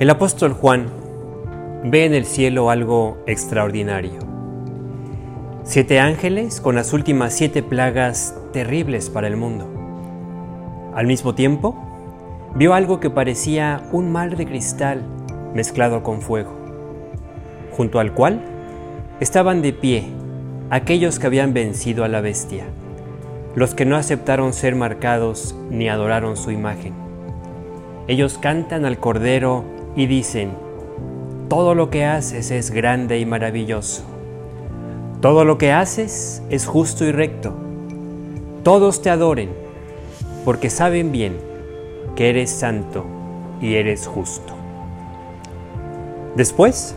El apóstol Juan ve en el cielo algo extraordinario. Siete ángeles con las últimas siete plagas terribles para el mundo. Al mismo tiempo, vio algo que parecía un mar de cristal mezclado con fuego, junto al cual estaban de pie aquellos que habían vencido a la bestia, los que no aceptaron ser marcados ni adoraron su imagen. Ellos cantan al Cordero y dicen, todo lo que haces es grande y maravilloso. Todo lo que haces es justo y recto. Todos te adoren, porque saben bien que eres santo y eres justo. Después,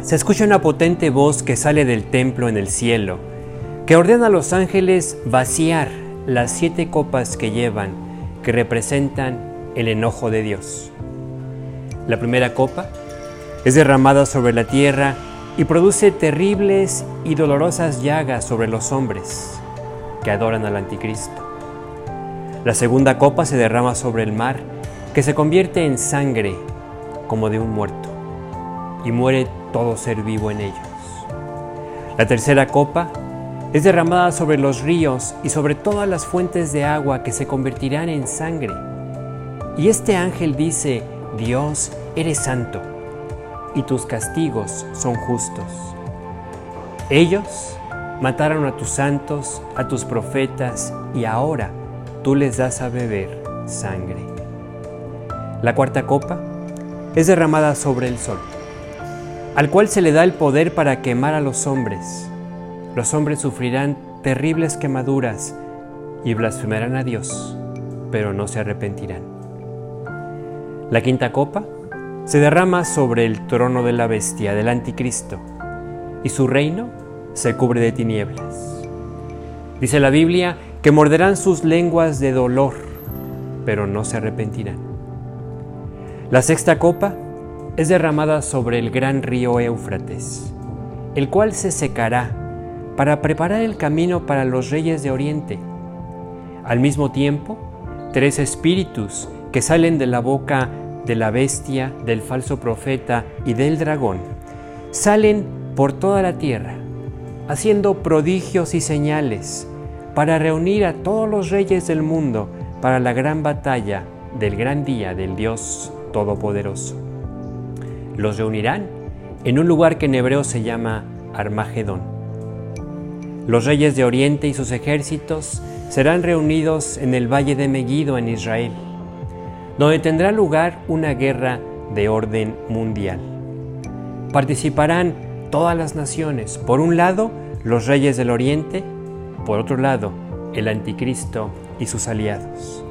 se escucha una potente voz que sale del templo en el cielo, que ordena a los ángeles vaciar las siete copas que llevan, que representan el enojo de Dios. La primera copa es derramada sobre la tierra y produce terribles y dolorosas llagas sobre los hombres que adoran al anticristo. La segunda copa se derrama sobre el mar, que se convierte en sangre como de un muerto, y muere todo ser vivo en ellos. La tercera copa es derramada sobre los ríos y sobre todas las fuentes de agua que se convertirán en sangre. Y este ángel dice, Dios, eres santo, y tus castigos son justos. Ellos mataron a tus santos, a tus profetas, y ahora tú les das a beber sangre. La cuarta copa es derramada sobre el sol, al cual se le da el poder para quemar a los hombres. Los hombres sufrirán terribles quemaduras y blasfemarán a Dios, pero no se arrepentirán. La quinta copa se derrama sobre el trono de la bestia, del anticristo, y su reino se cubre de tinieblas. Dice la Biblia que morderán sus lenguas de dolor, pero no se arrepentirán. La sexta copa es derramada sobre el gran río Éufrates, el cual se secará para preparar el camino para los reyes de Oriente. Al mismo tiempo, tres espíritus que salen de la boca de la bestia, del falso profeta y del dragón, salen por toda la tierra, haciendo prodigios y señales para reunir a todos los reyes del mundo para la gran batalla del gran día del Dios Todopoderoso. Los reunirán en un lugar que en hebreo se llama Armagedón. Los reyes de Oriente y sus ejércitos serán reunidos en el valle de Megiddo en Israel donde tendrá lugar una guerra de orden mundial. Participarán todas las naciones, por un lado los reyes del oriente, por otro lado el anticristo y sus aliados.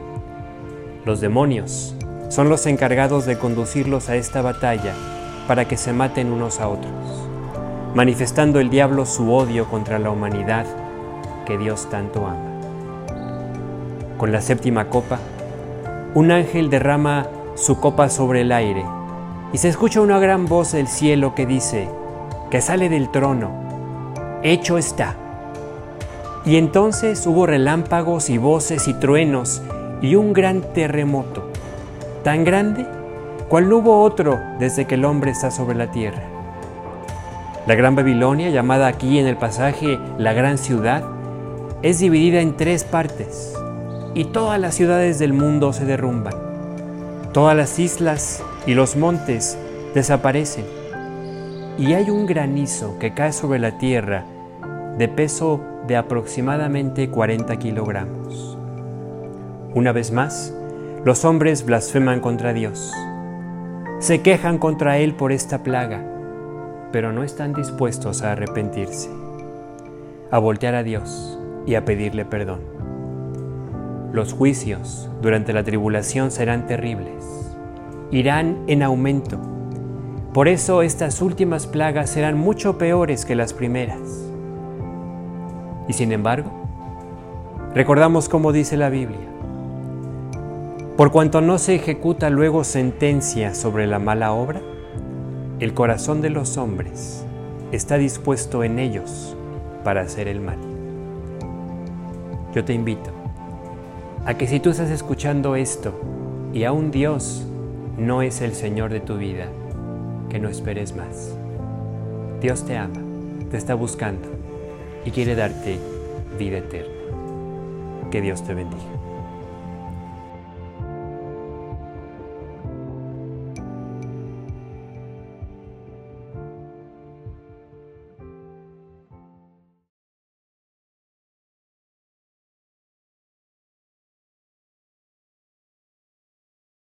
Los demonios son los encargados de conducirlos a esta batalla para que se maten unos a otros, manifestando el diablo su odio contra la humanidad que Dios tanto ama. Con la séptima copa, un ángel derrama su copa sobre el aire y se escucha una gran voz del cielo que dice, que sale del trono, hecho está. Y entonces hubo relámpagos y voces y truenos y un gran terremoto, tan grande cual no hubo otro desde que el hombre está sobre la tierra. La Gran Babilonia, llamada aquí en el pasaje la Gran Ciudad, es dividida en tres partes y todas las ciudades del mundo se derrumban. Todas las islas y los montes desaparecen. Y hay un granizo que cae sobre la tierra de peso de aproximadamente 40 kilogramos. Una vez más, los hombres blasfeman contra Dios. Se quejan contra Él por esta plaga, pero no están dispuestos a arrepentirse, a voltear a Dios y a pedirle perdón. Los juicios durante la tribulación serán terribles, irán en aumento. Por eso estas últimas plagas serán mucho peores que las primeras. Y sin embargo, recordamos como dice la Biblia, por cuanto no se ejecuta luego sentencia sobre la mala obra, el corazón de los hombres está dispuesto en ellos para hacer el mal. Yo te invito a que si tú estás escuchando esto y aún Dios no es el Señor de tu vida, que no esperes más. Dios te ama, te está buscando y quiere darte vida eterna. Que Dios te bendiga.